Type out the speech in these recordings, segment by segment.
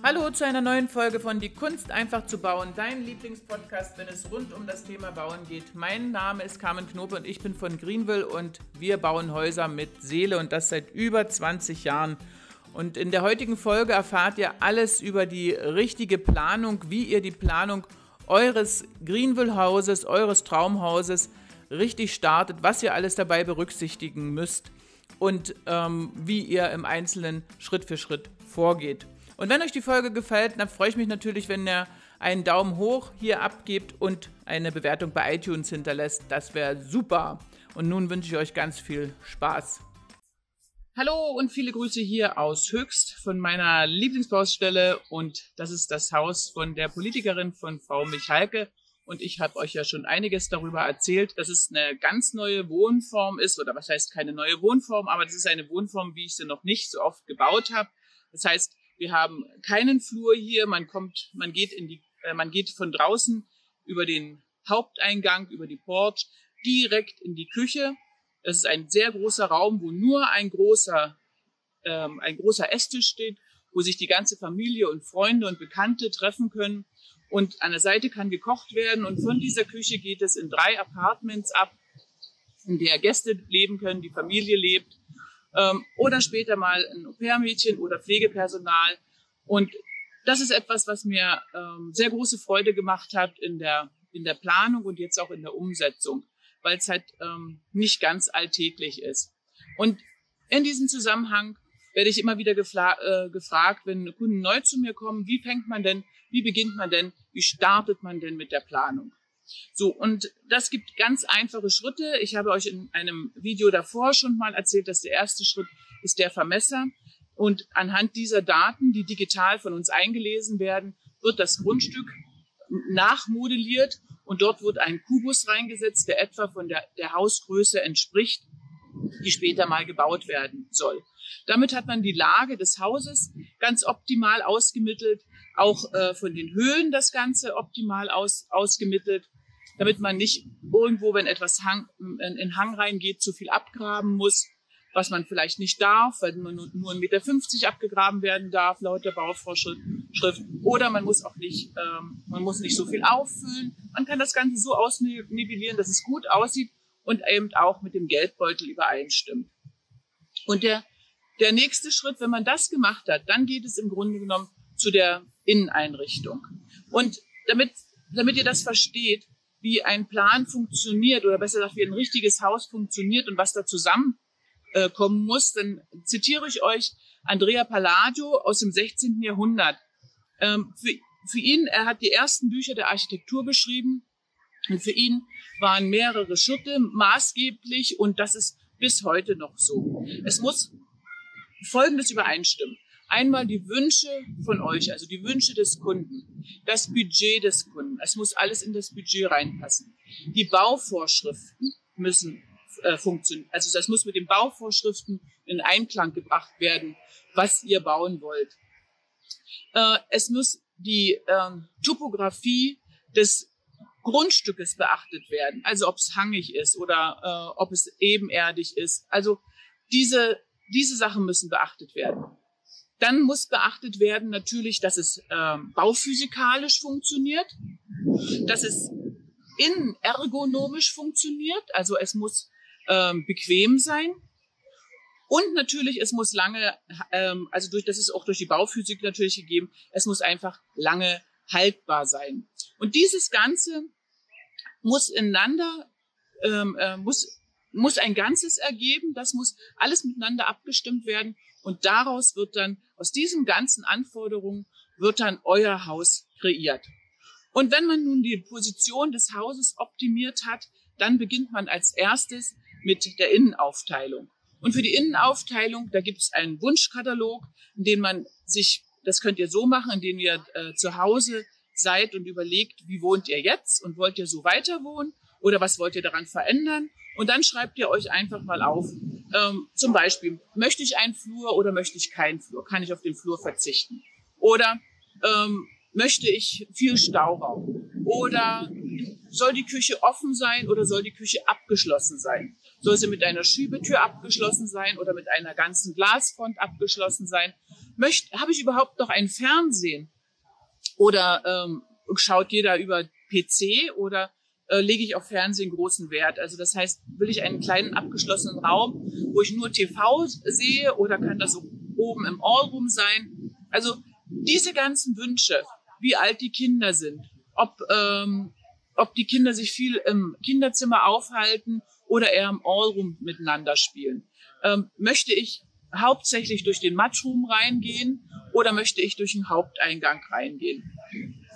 Hallo zu einer neuen Folge von Die Kunst einfach zu bauen, dein Lieblingspodcast, wenn es rund um das Thema Bauen geht. Mein Name ist Carmen Knope und ich bin von Greenville und wir bauen Häuser mit Seele und das seit über 20 Jahren. Und in der heutigen Folge erfahrt ihr alles über die richtige Planung, wie ihr die Planung eures Greenville-Hauses, eures Traumhauses richtig startet, was ihr alles dabei berücksichtigen müsst und ähm, wie ihr im Einzelnen Schritt für Schritt vorgeht. Und wenn euch die Folge gefällt, dann freue ich mich natürlich, wenn ihr einen Daumen hoch hier abgebt und eine Bewertung bei iTunes hinterlässt. Das wäre super. Und nun wünsche ich euch ganz viel Spaß. Hallo und viele Grüße hier aus Höchst von meiner Lieblingsbaustelle und das ist das Haus von der Politikerin von Frau Michalke und ich habe euch ja schon einiges darüber erzählt, dass es eine ganz neue Wohnform ist oder was heißt keine neue Wohnform, aber das ist eine Wohnform, wie ich sie noch nicht so oft gebaut habe. Das heißt, wir haben keinen Flur hier. Man kommt, man geht in die, äh, man geht von draußen über den Haupteingang, über die Port direkt in die Küche. Das ist ein sehr großer Raum, wo nur ein großer, ähm, ein großer Esstisch steht, wo sich die ganze Familie und Freunde und Bekannte treffen können. Und an der Seite kann gekocht werden. Und von dieser Küche geht es in drei Apartments ab, in der Gäste leben können, die Familie lebt ähm, oder später mal ein Au-pair-Mädchen oder Pflegepersonal. Und das ist etwas, was mir ähm, sehr große Freude gemacht hat in der, in der Planung und jetzt auch in der Umsetzung, weil es halt ähm, nicht ganz alltäglich ist. Und in diesem Zusammenhang werde ich immer wieder äh, gefragt, wenn Kunden neu zu mir kommen, wie fängt man denn, wie beginnt man denn, wie startet man denn mit der Planung? So, und das gibt ganz einfache Schritte. Ich habe euch in einem Video davor schon mal erzählt, dass der erste Schritt ist der Vermesser. Und anhand dieser Daten, die digital von uns eingelesen werden, wird das Grundstück nachmodelliert und dort wird ein Kubus reingesetzt, der etwa von der, der Hausgröße entspricht, die später mal gebaut werden soll. Damit hat man die Lage des Hauses ganz optimal ausgemittelt, auch äh, von den Höhen das Ganze optimal aus, ausgemittelt damit man nicht irgendwo, wenn etwas Hang, in, in Hang reingeht, zu viel abgraben muss, was man vielleicht nicht darf, weil nur, nur 1,50 Meter abgegraben werden darf, laut der Bauvorschrift. Oder man muss auch nicht, ähm, man muss nicht so viel auffüllen. Man kann das Ganze so ausnivellieren, dass es gut aussieht und eben auch mit dem Geldbeutel übereinstimmt. Und der, der nächste Schritt, wenn man das gemacht hat, dann geht es im Grunde genommen zu der Inneneinrichtung. Und damit, damit ihr das versteht, wie ein Plan funktioniert oder besser gesagt, wie ein richtiges Haus funktioniert und was da zusammenkommen äh, muss, dann zitiere ich euch Andrea Palladio aus dem 16. Jahrhundert. Ähm, für, für ihn, er hat die ersten Bücher der Architektur geschrieben und für ihn waren mehrere Schritte maßgeblich und das ist bis heute noch so. Es muss Folgendes übereinstimmen. Einmal die Wünsche von euch, also die Wünsche des Kunden, das Budget des Kunden. Es muss alles in das Budget reinpassen. Die Bauvorschriften müssen äh, funktionieren. Also das muss mit den Bauvorschriften in Einklang gebracht werden, was ihr bauen wollt. Äh, es muss die äh, Topografie des Grundstückes beachtet werden. Also ob es hangig ist oder äh, ob es ebenerdig ist. Also diese, diese Sachen müssen beachtet werden. Dann muss beachtet werden natürlich, dass es ähm, bauphysikalisch funktioniert, dass es innen ergonomisch funktioniert, also es muss ähm, bequem sein. Und natürlich, es muss lange, ähm, also durch, das ist auch durch die Bauphysik natürlich gegeben, es muss einfach lange haltbar sein. Und dieses Ganze muss ineinander, ähm, äh, muss, muss ein Ganzes ergeben, das muss alles miteinander abgestimmt werden und daraus wird dann, aus diesen ganzen Anforderungen, wird dann euer Haus kreiert. Und wenn man nun die Position des Hauses optimiert hat, dann beginnt man als erstes mit der Innenaufteilung. Und für die Innenaufteilung, da gibt es einen Wunschkatalog, in dem man sich, das könnt ihr so machen, indem ihr äh, zu Hause seid und überlegt, wie wohnt ihr jetzt und wollt ihr so weiter wohnen oder was wollt ihr daran verändern? Und dann schreibt ihr euch einfach mal auf, ähm, zum Beispiel, möchte ich einen Flur oder möchte ich keinen Flur? Kann ich auf den Flur verzichten? Oder ähm, möchte ich viel Stauraum? Oder soll die Küche offen sein oder soll die Küche abgeschlossen sein? Soll sie mit einer Schiebetür abgeschlossen sein oder mit einer ganzen Glasfront abgeschlossen sein? habe ich überhaupt noch ein Fernsehen? Oder ähm, schaut jeder über PC oder äh, lege ich auf Fernsehen großen Wert? Also das heißt, will ich einen kleinen abgeschlossenen Raum, wo ich nur TV sehe oder kann das so oben im Allroom sein? Also diese ganzen Wünsche, wie alt die Kinder sind, ob, ähm, ob die Kinder sich viel im Kinderzimmer aufhalten oder eher im Allroom miteinander spielen. Ähm, möchte ich hauptsächlich durch den Matchroom reingehen oder möchte ich durch den Haupteingang reingehen?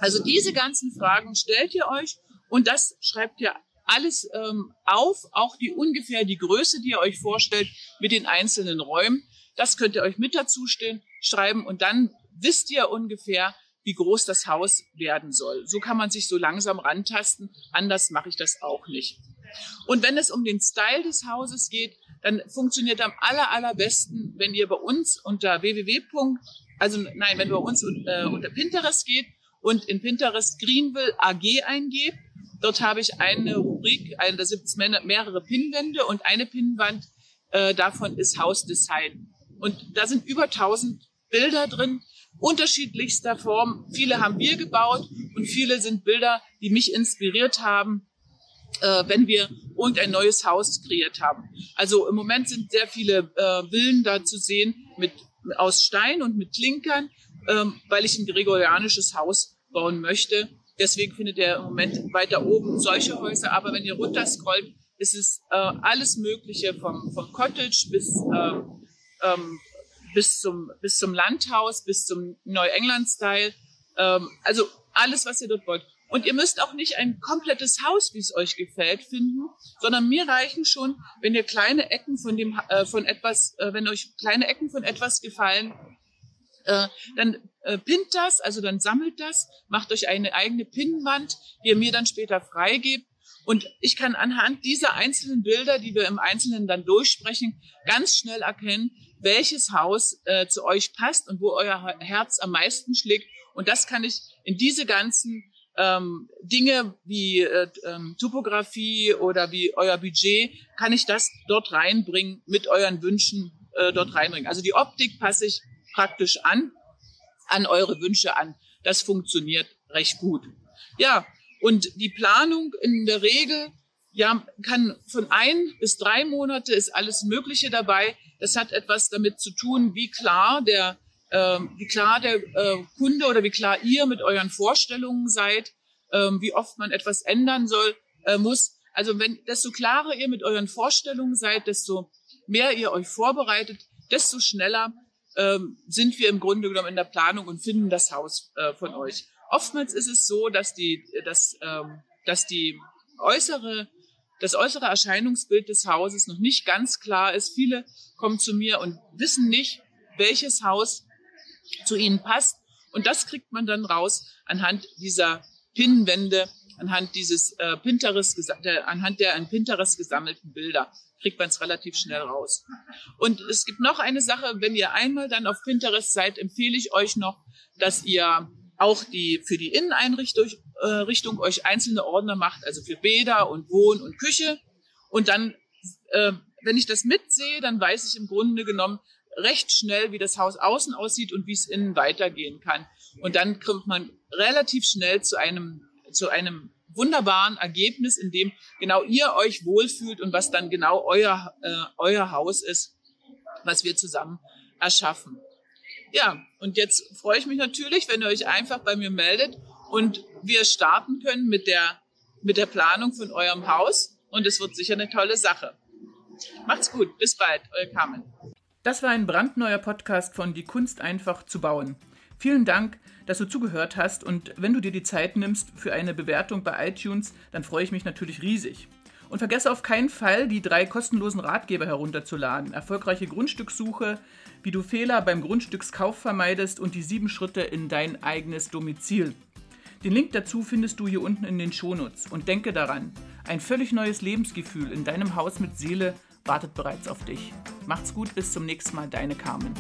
Also diese ganzen Fragen stellt ihr euch und das schreibt ihr alles ähm, auf, auch die ungefähr die Größe, die ihr euch vorstellt mit den einzelnen Räumen. Das könnt ihr euch mit dazu stehen, schreiben und dann wisst ihr ungefähr, wie groß das Haus werden soll. So kann man sich so langsam rantasten. Anders mache ich das auch nicht. Und wenn es um den Style des Hauses geht, dann funktioniert am aller, allerbesten, wenn ihr bei uns unter www. Also nein, wenn du bei uns äh, unter Pinterest geht und in Pinterest Greenville AG eingebt. Dort habe ich eine Rubrik, eine, da gibt es mehrere Pinnwände und eine Pinnwand äh, davon ist Hausdesign. Und da sind über 1000 Bilder drin, unterschiedlichster Form. Viele haben wir gebaut und viele sind Bilder, die mich inspiriert haben, äh, wenn wir irgendein neues Haus kreiert haben. Also im Moment sind sehr viele äh, Villen da zu sehen mit, aus Stein und mit Klinkern, ähm, weil ich ein gregorianisches Haus bauen möchte. Deswegen findet ihr im Moment weiter oben solche Häuser. Aber wenn ihr runterscrollt, ist es äh, alles Mögliche vom, vom Cottage bis, ähm, ähm, bis, zum, bis zum Landhaus, bis zum Neuengland-Style. Ähm, also alles, was ihr dort wollt. Und ihr müsst auch nicht ein komplettes Haus, wie es euch gefällt, finden, sondern mir reichen schon, wenn ihr kleine Ecken von dem, äh, von etwas, äh, wenn euch kleine Ecken von etwas gefallen, äh, dann äh, pinnt das, also dann sammelt das, macht euch eine eigene Pinnwand, die ihr mir dann später freigebt. Und ich kann anhand dieser einzelnen Bilder, die wir im Einzelnen dann durchsprechen, ganz schnell erkennen, welches Haus äh, zu euch passt und wo euer Herz am meisten schlägt. Und das kann ich in diese ganzen ähm, Dinge wie äh, ähm, Topografie oder wie euer Budget, kann ich das dort reinbringen, mit euren Wünschen äh, dort reinbringen. Also die Optik passe ich praktisch an, an eure Wünsche an. Das funktioniert recht gut. Ja, und die Planung in der Regel, ja, kann von ein bis drei Monate ist alles Mögliche dabei. Das hat etwas damit zu tun, wie klar der ähm, wie klar der äh, Kunde oder wie klar ihr mit euren Vorstellungen seid, ähm, wie oft man etwas ändern soll, äh, muss. Also wenn, desto klarer ihr mit euren Vorstellungen seid, desto mehr ihr euch vorbereitet, desto schneller ähm, sind wir im Grunde genommen in der Planung und finden das Haus äh, von euch. Oftmals ist es so, dass die, dass, ähm, dass die äußere, das äußere Erscheinungsbild des Hauses noch nicht ganz klar ist. Viele kommen zu mir und wissen nicht, welches Haus zu ihnen passt. Und das kriegt man dann raus anhand dieser Pinnwände, anhand dieses äh, Pinterest, anhand der an Pinterest gesammelten Bilder kriegt man es relativ schnell raus. Und es gibt noch eine Sache, wenn ihr einmal dann auf Pinterest seid, empfehle ich euch noch, dass ihr auch die für die Inneneinrichtung äh, euch einzelne Ordner macht, also für Bäder und Wohn und Küche. Und dann, äh, wenn ich das mitsehe, dann weiß ich im Grunde genommen, recht schnell, wie das Haus außen aussieht und wie es innen weitergehen kann. Und dann kommt man relativ schnell zu einem, zu einem wunderbaren Ergebnis, in dem genau ihr euch wohlfühlt und was dann genau euer, äh, euer Haus ist, was wir zusammen erschaffen. Ja, und jetzt freue ich mich natürlich, wenn ihr euch einfach bei mir meldet und wir starten können mit der, mit der Planung von eurem Haus. Und es wird sicher eine tolle Sache. Macht's gut. Bis bald. Euer Carmen. Das war ein brandneuer Podcast von Die Kunst einfach zu bauen. Vielen Dank, dass du zugehört hast und wenn du dir die Zeit nimmst für eine Bewertung bei iTunes, dann freue ich mich natürlich riesig. Und vergesse auf keinen Fall, die drei kostenlosen Ratgeber herunterzuladen. Erfolgreiche Grundstückssuche, wie du Fehler beim Grundstückskauf vermeidest und die sieben Schritte in dein eigenes Domizil. Den Link dazu findest du hier unten in den Shownotes. Und denke daran, ein völlig neues Lebensgefühl in deinem Haus mit Seele wartet bereits auf dich. Macht's gut, bis zum nächsten Mal, deine Carmen.